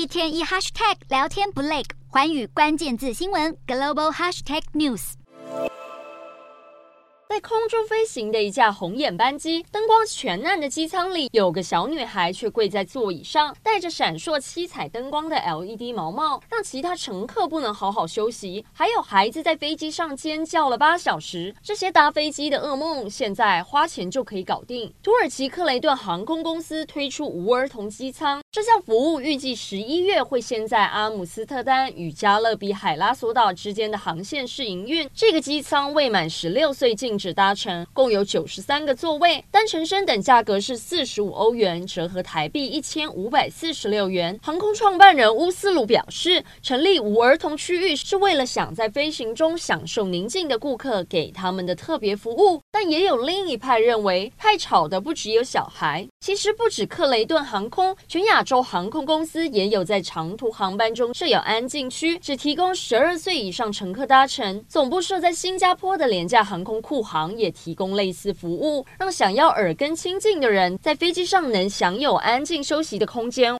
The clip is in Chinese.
一天一 hashtag 聊天不累，环宇关键字新闻 global hashtag news。在空中飞行的一架红眼班机，灯光全暗的机舱里，有个小女孩却跪在座椅上，戴着闪烁七彩灯光的 LED 毛毛，让其他乘客不能好好休息。还有孩子在飞机上尖叫了八小时。这些搭飞机的噩梦，现在花钱就可以搞定。土耳其克雷顿航空公司推出无儿童机舱，这项服务预计十一月会先在阿姆斯特丹与加勒比海拉索岛之间的航线试营运。这个机舱未满十六岁禁止搭乘，共有九十三个座位，单程升等价格是四十五欧元，折合台币一千五百四十六元。航空创办人乌斯鲁表示，成立无儿童区域是为了想在飞行中享受宁静的顾客给他们的特别服务。但也有另一派认为，太吵的不只有小孩。其实不止克雷顿航空，全亚亚洲航空公司也有在长途航班中设有安静区，只提供十二岁以上乘客搭乘。总部设在新加坡的廉价航空库航也提供类似服务，让想要耳根清净的人在飞机上能享有安静休息的空间。